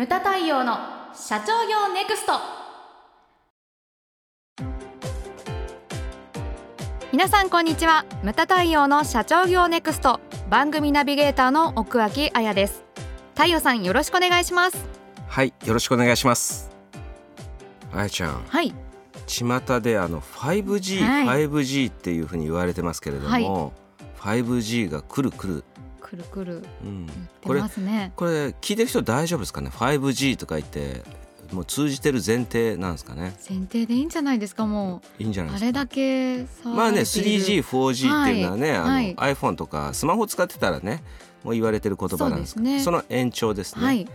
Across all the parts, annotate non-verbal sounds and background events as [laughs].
ムタ太陽の社長業ネクスト。皆さんこんにちは。ムタ太陽の社長業ネクスト。番組ナビゲーターの奥脇彩です。太陽さんよろしくお願いします。はいよろしくお願いします。あやちゃん。はい。巷であの 5G、はい。5G っていうふうに言われてますけれども、5G が来る来る、くるくるうん、出これますね。これ聞いてる人大丈夫ですかね？5G とか言ってもう通じてる前提なんですかね？前提でいいんじゃないですか？もいいんじゃないですか？うあれだけまあね 3G、4G っていうのはね、はい。あの iPhone とかスマホ使ってたらねもう言われてる言葉なんですけどね。の延長ですね。はい。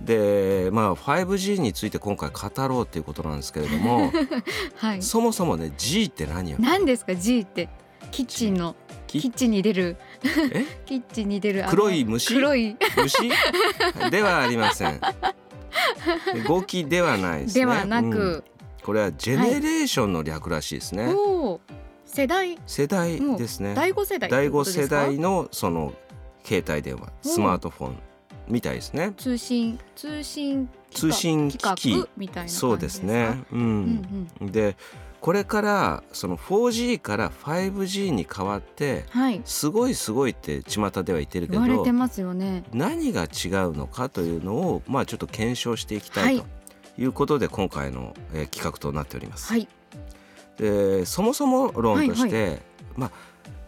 でまあ 5G について今回語ろうっていうことなんですけれども [laughs] はい。そもそもね G って何よ何ですか？G って。キッチンの。きキッチンに出る。えキッチンに出る黒い虫？黒い虫？ではありません。語気ではないですね。ではなうんく、これはジェネレーションの略らしいですね。おお世代世代ですね。第五世代第五世代のその携帯電話スマートフォンみたいですね。通信通信機通信機器みたいな感じですか？そうですね。う。うんんでこれからその 4G から 5G に変わってうんはい。すごいすごいって巷では言ってるけど言われてますよね。何が違うのかというのをまあちょっと検証していきたいはということで今回の、えー企画となっております。はい。でそもそも論として、まあ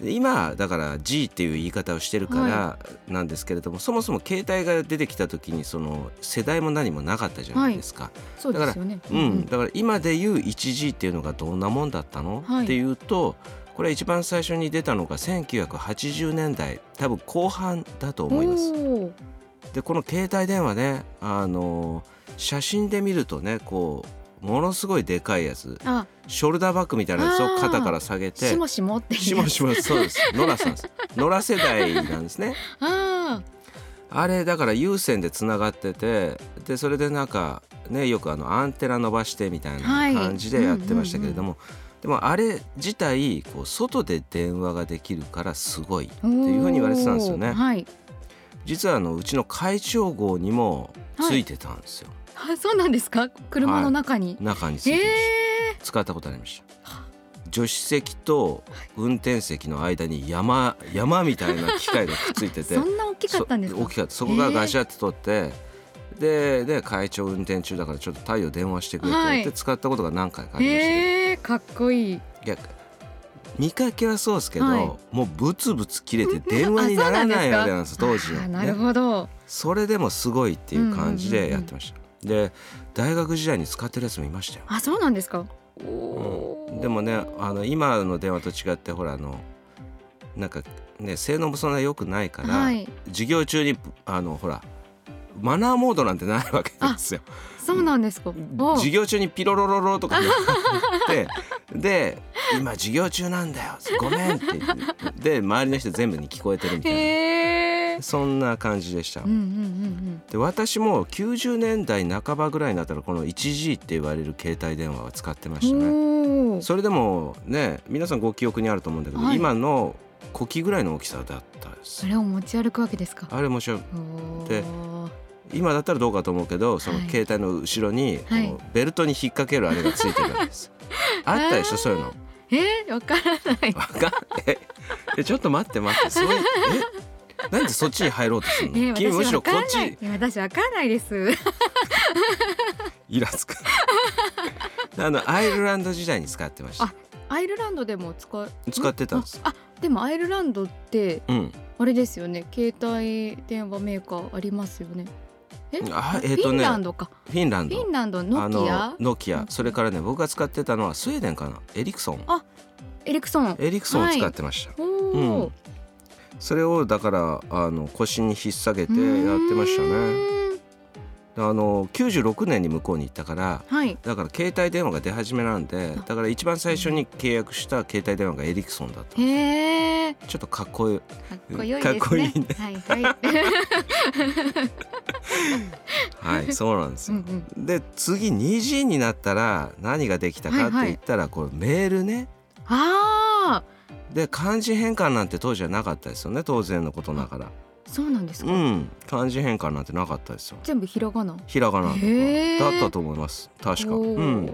今だから G っていう言い方をしてるからなんですけれども、そもそも携帯が出てきた時にその世代も何もなかったじゃないですか。そうですよね。うん、だから今でいう 1G っていうのがどんなもんだったの、はい。っていうとこれ一番最初に出たのが1980年代多分後半だと思います。でこの携帯電話ねあの写真で見るとねこうものすごいでかいやつ。あ。ショルダーバッグみたいなやつを肩から下げて。しもしもってしもしもそうです。ノラさんです。[laughs] ノラ世代なんですね。ああれだから有線でつながっててでそれでなんかねよくあのアンテナ伸ばしてみたいなはい。感じでやってましたけれども、でもあれ自体こう外で電話ができるからすごいあっていうふうに言われてたんですよね。はい実はあのうちの会長号にもついてたんですよ、あそうなんですか？車の中に、中についてましえた使ったことありました。助手席と運転席の間に山山みたいな機械がくっついてー、て。そんな大きかったんです大きかった。そこがガシャって取って、でで会長運転中だからちょっと太陽電話してくれって使ったことが何回かありましたけど、えー、かっこいい。いや見かけはそうですけど、はい。もうブツブツ切れて電話にならないあれなんです当時は、あーなるね、ほど、それでもすごいっていう感じでやってました、で大学時代に使ってるやつもいましたよ。あそうなんですか？おー。でもねあの今の電話と違ってほらあのなんかね性能もそんな良くないから、はい。授業中にあのほらマナーモードなんてないわけですよ。そうなんですか。お授業中にピロロロロとか言ってで「今授業中なんだよ。ごめん」って言って。で周りの人全部に聞こえてるみたいな。そんな感じでした。うん。うんうんで私も90年代半ばぐらいになったらこの 1G って言われる携帯電話は使ってましたね。それでもね皆さんご記憶にあると思うんだけど、はい。今の呼吸ぐらいの大きさだったです。それを持ち歩くわけですか？あれもしろおー。で今だったらどうかと思うけどそのはい。携帯の後ろに、はい。ベルトに引っ掛けるあれがついてるわけです。[laughs] あったでしょそういうのえー、わからない。わかんええちょっと待って待って。[laughs] そういうえ？なんでそっちに入ろうとするの、えー、君むしろこっ私わかんない。ち。いや私わかんないです。イラつく。あのアイルランド時代に使ってました。あアイルランドでも使う？使ってたんです。ああでもアイルランドってうん。あれですよね。携帯電話メーカーありますよねえ？あえっ、とフィンねランドか。フィンランド。フィンランドノあキア？のノキア。それからね僕が使ってたのはスウェーデンかな。エリクソン。エリクソン。エリクソンを使ってました、おうおん、それをだからあの腰に引っ提げてやってましたね。ねあの96年に向こうに行ったからはい。だから携帯電話が出始めなんでだから一番最初に契約した携帯電話がエリクソンだった。へちょっとかっこいいっこよいですね。かっこいいね。はいはい。[laughs] はいそうなんですうよんうん。で次 2G になったら何ができたかって言ったらこれメールね。あで漢字変換なんて当時はなかったですよね当然のことながらそうなんですか、うん。漢字変換なんてなかったですよ。全部ひらがな？ひらがなとか。だったと思います。確か、うん、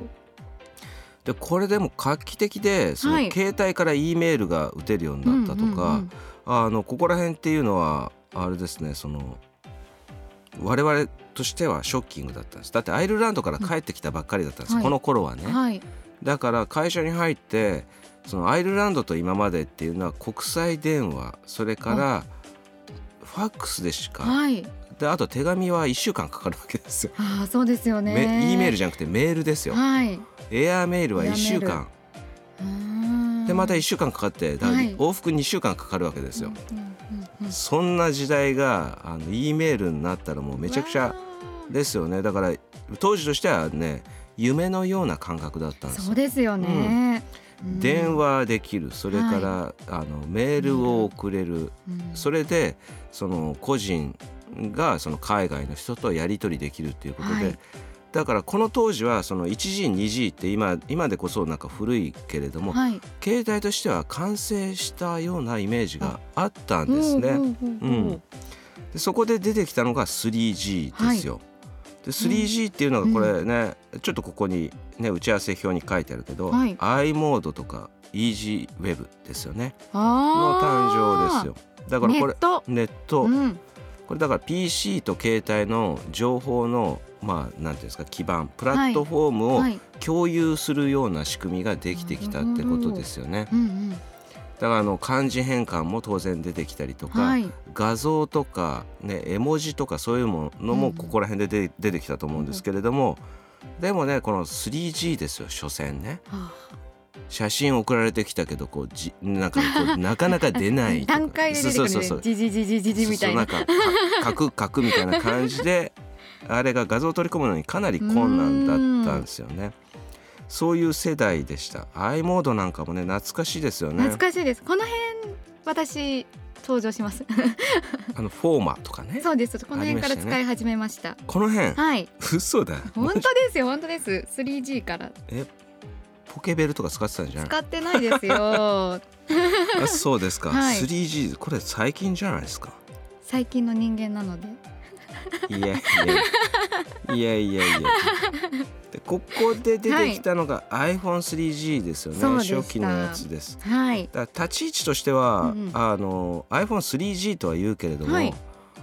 でこれでも画期的でそのはい。携帯から E メールが打てるようになったとか、うんうんうんあのここら辺っていうのはあれですねその我々としてはショッキングだったんです。だってアイルランドから帰ってきたばっかりだったんです、はい。この頃はね、はい。だから会社に入ってそのアイルランドと今までっていうのは国際電話それからファックスでしか。はい。であと手紙は1週間かかるわけですよ。ああそうですよね。め E メールじゃなくてメールですよ。はい。エアーメール。は1週間。でまた1週間かかってだはい。往復2週間かかるわけですよ。そんな時代があの E メールになったらもうめちゃくちゃわですよね。だから当時としてはね夢のような感覚だったんですそうですよね、うん電、話できる。それから、あのメールを送れる、うん。それでその個人がその海外の人とやり取りできるっていうことで、はい。だからこの当時はその 1G、2G って今今でこそなんか古いけれども、はい。携帯としては完成したようなイメージがあったんですね。うんでそこで出てきたのが 3G ですよ。で 3G っていうのがこれね、ちょっとここにね打ち合わせ表に書いてあるけど、はい。i モードとか EasyWeb ですよね。のあ誕生ですよ。だからこれネット。ネット、うん。これだから PC と携帯の情報のまあなんていうんですか基盤プラットフォームをはい。共有するような仕組みができてきたってことですよね。うんうんだからあの漢字変換も当然出てきたりとか、はい。画像とか、ね、絵文字とかそういうものもここら辺で出出てきたと思うんですけれども、でもねこの 3G ですよ所詮ね。あ。写真送られてきたけどこうじなんかこう [laughs] なかなか出ない [laughs] 段階で出てくる。じじじじじじみたいな。そうそうなんかか [laughs] 書く書くみたいな感じであれが画像を取り込むのにかなり困難だったんですよね。そういう世代でした。i モードなんかもね懐かしいですよね。懐かしいです。この辺私登場します。[laughs] あのフォーマとかね。そうです。この辺から使い始めました。この辺？はい。嘘だ。本当ですよ。本当です。3G から。えポケベルとか使ってたんじゃない？使ってないですよ。[laughs] あそうですか、はい。3G これ最近じゃないですか？最近の人間なので。いやいや。いやいやいやでここで出てきたのが iPhone3G ですよね、そうでした初期のやつです。はい。だ立ち位置としては、うんうん。あの iPhone3G とは言うけれども、はい。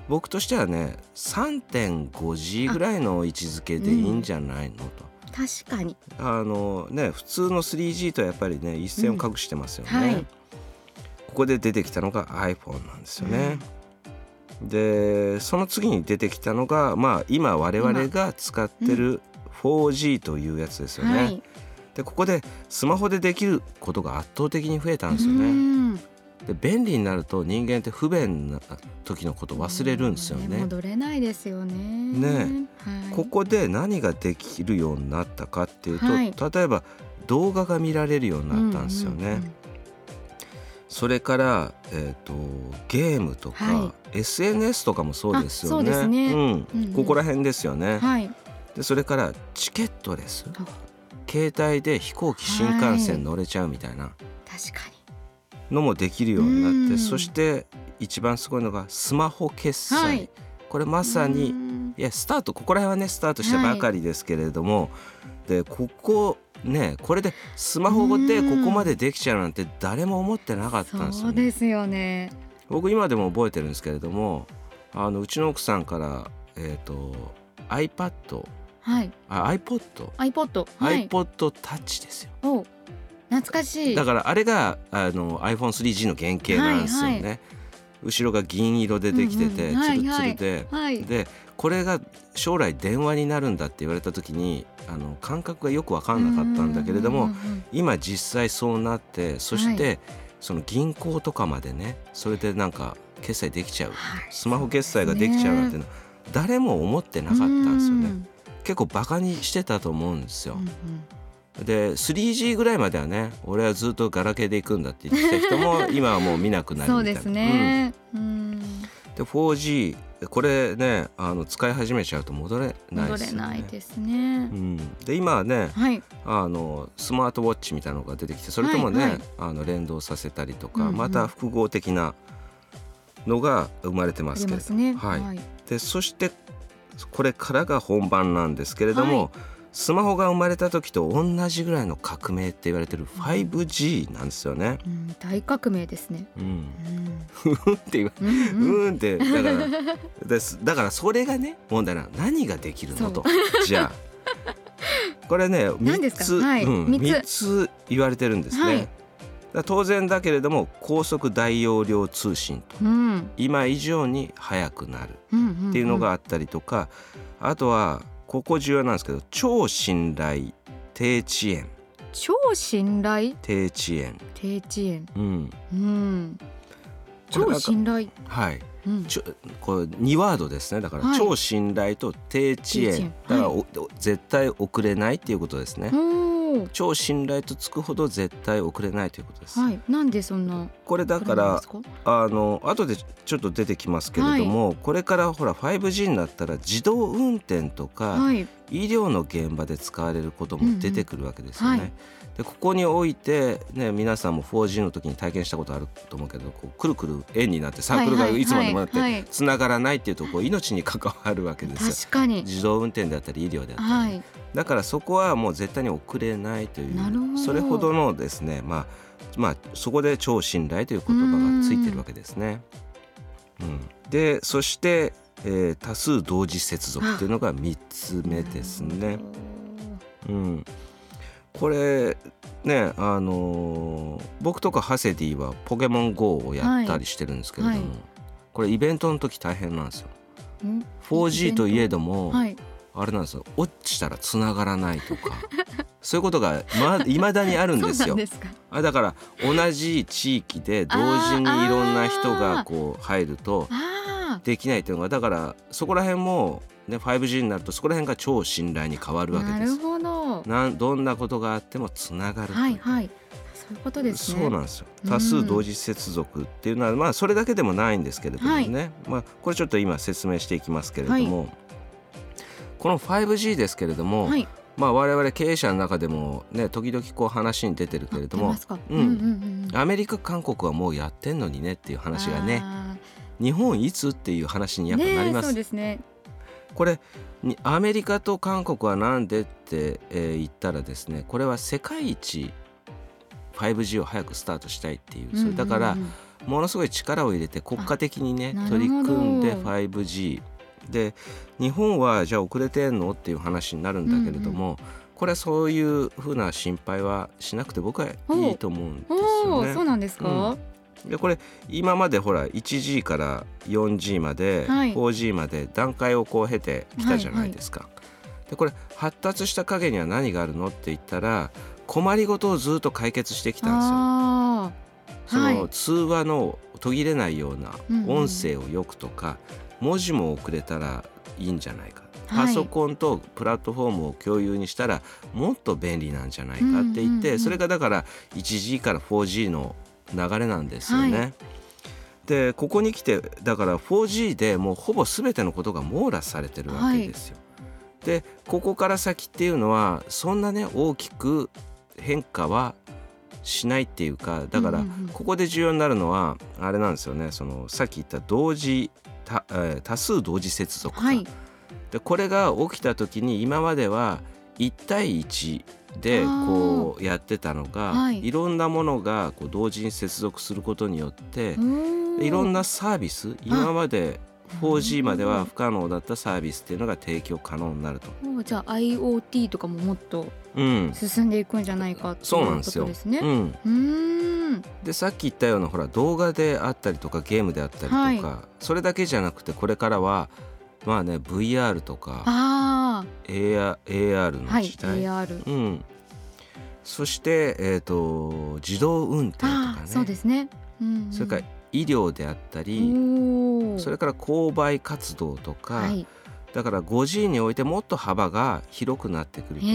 僕としてはね 3.5G ぐらいの位置づけでいいんじゃないのと。確かに。あのね普通の 3G とはやっぱりね一線を画してますよね、うんはい。ここで出てきたのが iPhone なんですよね、でその次に出てきたのがまあ今我々が使ってる 4G というやつですよね、はい。でここでスマホでできることが圧倒的に増えたんですようねん。で便利になると人間って不便な時のこと忘れるんですよね。戻れないですよね。ね。はい。ここで何ができるようになったかっていうと、はい。例えば動画が見られるようになったんですよね。それから、えー、とゲームとか、は SNS とかもそうですよね。あそうん。うんうん。ここら辺ですよね。はいでそれからチケットレスあ。携帯で飛行機新幹線乗れちゃうみたいな。確かのもできるようになって、うん。そして一番すごいのがスマホ決済、はい。これまにさにうん。いやスタートここら辺はねスタートしたばかりですけれども、でここねこれでスマホでここまでできちゃうなんて誰も思ってなかったんですよね。そうですよね。僕今でも覚えてるんですけれどもあのうちの奥さんから、えー、と iPad はい。あ iPod、iPod はい。iPod Touch ですよ。お懐かしい。だからあれがあの iPhone3G の原型なんですよね、はい。後ろが銀色でできてて、うんうん。ツルツはいルで、はいでこれが将来電話になるんだって言われた時にあの感覚がよく分かんなかったんだけれども、うんうんうん今実際そうなってそして、その銀行とかまでねそれでなんか決済できちゃう、はい。スマホ決済ができちゃうなんていうの誰も思ってなかったんですよね。うん結構バカにしてたと思うんですよ、うんうん。で 3G ぐらいまではね俺はずっとガラケーで行くんだって言ってた人も [laughs] 今はもう見なくなるみたいな。そうですね。で 4G これねあの使い始めちゃうと戻れない戻れですよね。ないですね。うん、で今はねはい。あのスマートウォッチみたいなのが出てきてそれともね、はいはい。あの連動させたりとか、うんうん。また複合的なのが生まれてまあすけれど。りますね。はい。はい。でそしてこれからが本番なんですけれども、はい。スマホが生まれた時と同じぐらいの革命って言われてる 5G なんですよね。うん、大革命ですね。うん、うん。って言わうんううん。ってだからです。だからそれがね問題なの。何ができるのと。じゃあ。これね3何ですか？つ、はい。うん、三つ。3つ言われてるんですね。はい当然だけれども高速大容量通信とうん。今以上に速くなるうんうんうん。っていうのがあったりとか、あとはここ重要なんですけど超信頼低遅延超信頼？低遅延、低遅延。うん、うん。超信頼？はいうん。ちょこれ2ワードですねだから、はい超信頼と低遅延延だから、お絶対遅れないっていうことですね、おお。超信頼とつくほど絶対遅れないということです、はい。なんでそんな。これだからあの後でちょっと出てきますけれども、これからほら 5G になったら自動運転とか、はい。医療の現場で使われることも出てくるわけですよね。うんうんはいでここにおいて、ね、皆さんも 4G の時に体験したことあると思うけどこうくるくる円になってサークルがいつまでもなってつながらないっていうとこう命に関わるわけですよ。確かに。自動運転であったり医療であったり、はい。だからそこはもう絶対に遅れないというそれほどのですねまあまあそこで超信頼という言葉がついてるわけですね。うん、でそして、えー多数同時接続っていうのが3つ目ですね。うん、これねあのー僕とかハセディはポケモン GO をやったりしてるんですけれども、はいこれイベントの時大変なんですよ。うん？4G といえども、はい。あれなんですよ落ちたら繋がらないとか [laughs] そういうことがま未だにあるんですよ。あだから同じ地域で同時にいろんな人がこう入るとあできないっていうのがだからそこら辺も、ね、5G になるとそこら辺が超信頼に変わあ。るわけです。なるほど。なんどんなことがあってもつながるはいはい。そういうことですね。そうなんですようん多数同時接続っていうのは、まあそれだけでもないんですけれどもね、まあ、これちょっと今説明していきますけれども、この 5G ですけれども、はい。まあ、我々経営者の中でもね時々こう話に出てるけれども。うんうんうんうん。アメリカ韓国はもうやってんのにねっていう話がねあ日本いつっていう話にー。やっぱなります。そうですね。これにアメリカと韓国はなんでって、えー言ったらですねこれは世界一 5G を早くスタートしたいっていう、それだからうん。うんうんものすごい力を入れて国家的にね取り組んで 5G で日本はじゃあ遅れてんのっていう話になるんだけれども、これはそういうふうな心配はしなくて僕はいいと思うんですおよね。そう。なんですか？でこれ今までほら 1G から 4G まで、はい。4G まで段階をこう経てきたじゃないですか。でこれ発達した影には何があるのって言ったら困りごとをずっと解決してきたんですよ。あそはい。の通話の途切れないようなうんうん。音声をよくとか、文字も送れたらいいんじゃないか、はい。パソコンとプラットフォームを共有にしたらもっと便利なんじゃないかって言って、うんうんうんそれがだから 1G から 4G の流れなんですよね。はでここに来てだから 4G でもうほぼ全てのことが網羅されてるわけですよ。でここから先っていうのはそんなね大きく変化はしないっていうかだからここで重要になるのはあれなんですよねそのさっき言った同時多,、えー多数同時接続か、はい。でこれが起きた時に今までは1対1でこうやってたのが、はいい、ろんなものがこう同時に接続することによっていろんなサービス今まで 4G までは不可能だったサービスっていうのが提供可能になると。おーじゃあ IoT とかももっとうん、進んでいくんじゃないかっていうそうなんこですよ。とですね。うん、うーん。でさっき言ったようなほら動画であったりとかゲームであったりとか、はそれだけじゃなくてこれからはまあね VR とかあ AR, AR の時代、AR。うん、そして、えー、と自動運転とかああ、そうねですね。うんうん、それから医療であったり。それから購買活動とか、はい。だから 5G においてもっと幅が広くなってくると。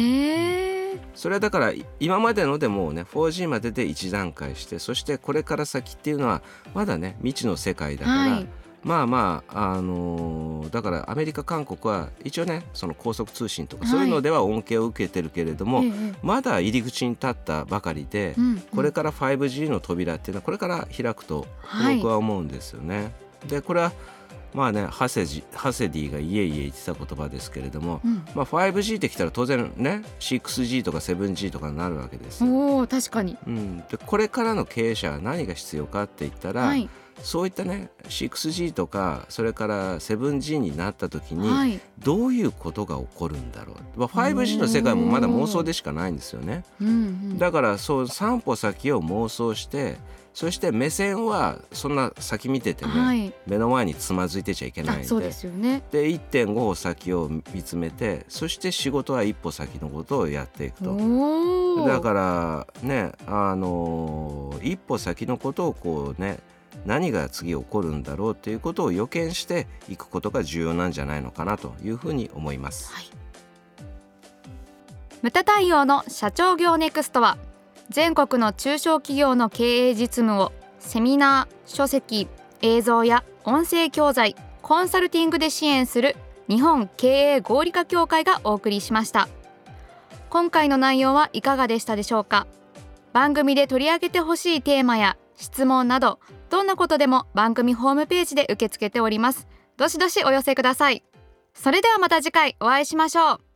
それはだからい今までのでもうね 4G までで1段階してそしてこれから先っていうのはまだね未知の世界だから、はい。まあまああのーだからアメリカ韓国は一応ねその高速通信とかはい。そういうのでは恩恵を受けてるけれども、ええええ。まだ入り口に立ったばかりで、うんうん。これから 5G の扉っていうのはこれから開くとはい。僕は思うんですよね。でこれはまあねハセジハセディがいえいえ言ってた言葉ですけれども、うん。まあ、5G ってきたら当然ね 6G とか 7G とかになるわけですよ。おお確かに。うん、でこれからの経営者は何が必要かって言ったら、はいそういったね 6G とかそれから 7G になった時に、はい。どういうことが起こるんだろう、まあ、5G の世界もまだ妄想でしかないんですよね。うんうん。だからそう3歩先を妄想してそして目線はそんな先見ててね、はい。目の前につまずいてちゃいけないんで。あそうですよね。で1.5歩先を見つめてそして仕事は一歩先のことをやっていくと。だからねあのー一歩先のことをこうね何が次起こるんだろうっていうことを予見していくことが重要なんじゃないのかなというふうに思います。はい。ムタ太陽の社長業ネクストは全国の中小企業の経営実務をセミナー書籍映像や音声教材コンサルティングで支援する日本経営合理化協会がお送りしました。今回の内容はいかがでしたでしょうか。番組で取り上げてほしいテーマや質問などどんなことでも番組ホームページで受け付けております。どしどしお寄せください。それではまた次回お会いしましょう。